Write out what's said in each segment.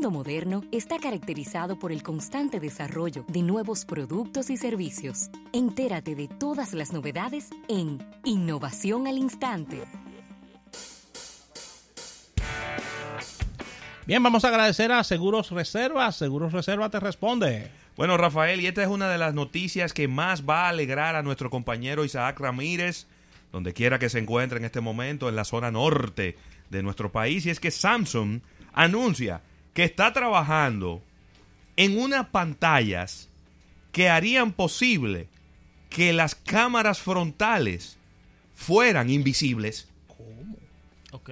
mundo moderno está caracterizado por el constante desarrollo de nuevos productos y servicios. Entérate de todas las novedades en Innovación al Instante. Bien, vamos a agradecer a Seguros Reserva. Seguros Reserva te responde. Bueno, Rafael, y esta es una de las noticias que más va a alegrar a nuestro compañero Isaac Ramírez, donde quiera que se encuentre en este momento, en la zona norte de nuestro país, y es que Samsung anuncia que está trabajando en unas pantallas que harían posible que las cámaras frontales fueran invisibles. ¿Cómo? Ok.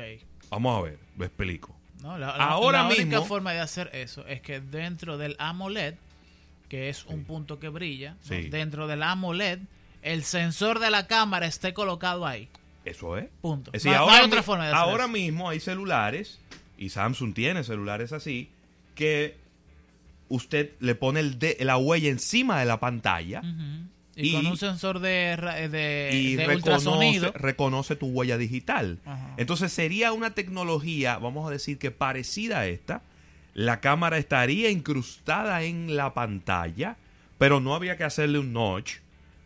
Vamos a ver, lo explico. No, la, Ahora la única forma de hacer eso es que dentro del AMOLED, que es un punto que brilla, dentro del AMOLED, el sensor de la cámara esté colocado ahí. Eso es. Punto. ahora, hay otra forma de hacer Ahora mismo hay celulares y Samsung tiene celulares así, que usted le pone el de, la huella encima de la pantalla. y, con un sensor de, de, y reconoce, reconoce, tu huella digital. Entonces sería una tecnología, vamos a decir que parecida a esta. La cámara estaría incrustada en la pantalla, pero no habría que hacerle un notch,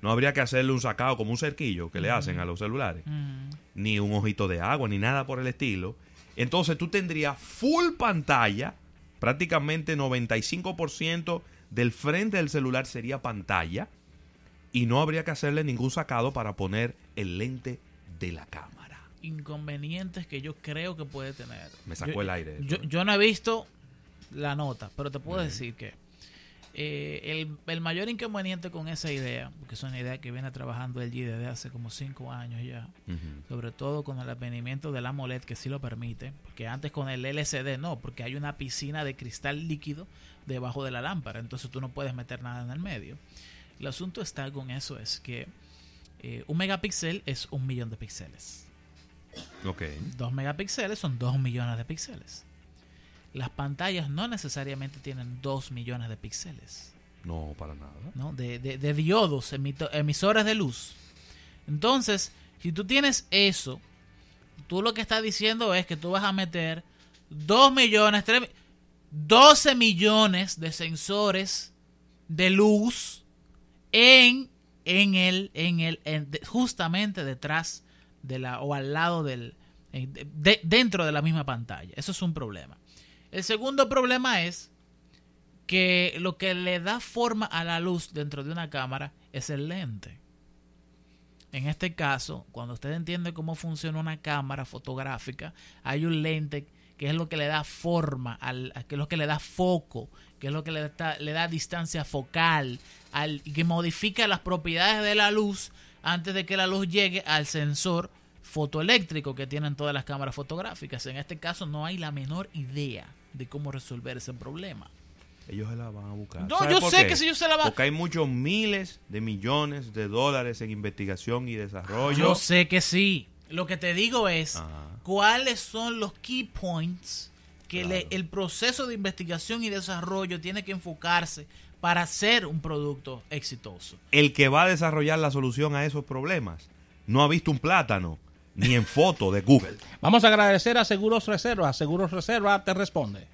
no habría que hacerle un sacado como un cerquillo que le hacen a los celulares, ni un ojito de agua, ni nada por el estilo. Entonces tú tendrías full pantalla, prácticamente 95% del frente del celular sería pantalla y no habría que hacerle ningún sacado para poner el lente de la cámara. Inconvenientes que yo creo que puede tener. Me sacó el aire. Yo, no he visto la nota, pero te puedo decir que eh, el, mayor inconveniente con esa idea, porque es una idea que viene trabajando el G desde hace como cinco años ya, sobre todo con el advenimiento del AMOLED que sí lo permite, porque antes con el LCD no, porque hay una piscina de cristal líquido debajo de la lámpara, entonces tú no puedes meter nada en el medio. El asunto está con eso es que eh, un megapíxel es un millón de píxeles. Ok. Dos megapíxeles son dos millones de píxeles las pantallas no necesariamente tienen 2 millones de píxeles. No, para nada. ¿no? De, de, diodos, emisores de luz. Entonces, si tú tienes eso, tú lo que estás diciendo es que tú vas a meter 2 millones, 3, 12 millones de sensores de luz en, en el, en el, justamente detrás de la, o al lado del, dentro de la misma pantalla. Eso es un problema. El segundo problema es que lo que le da forma a la luz dentro de una cámara es el lente. En este caso, cuando usted entiende cómo funciona una cámara fotográfica, hay un lente que es lo que le da forma, que es lo que le da foco, que es lo que le da, distancia focal, que modifica las propiedades de la luz antes de que la luz llegue al sensor fotoeléctrico que tienen todas las cámaras fotográficas. En este caso no hay la menor idea de cómo resolver ese problema. Ellos se la van a buscar. No, yo sé que si ellos se la van Porque hay muchos miles de millones de dólares en investigación y desarrollo. Yo sé que sí. Lo que te digo es cuáles son los key points que el proceso de investigación y desarrollo tiene que enfocarse para hacer un producto exitoso. El que va a desarrollar la solución a esos problemas no ha visto un plátano ni en foto de Google. Vamos a agradecer a Seguros Reserva. Seguros Reserva te responde.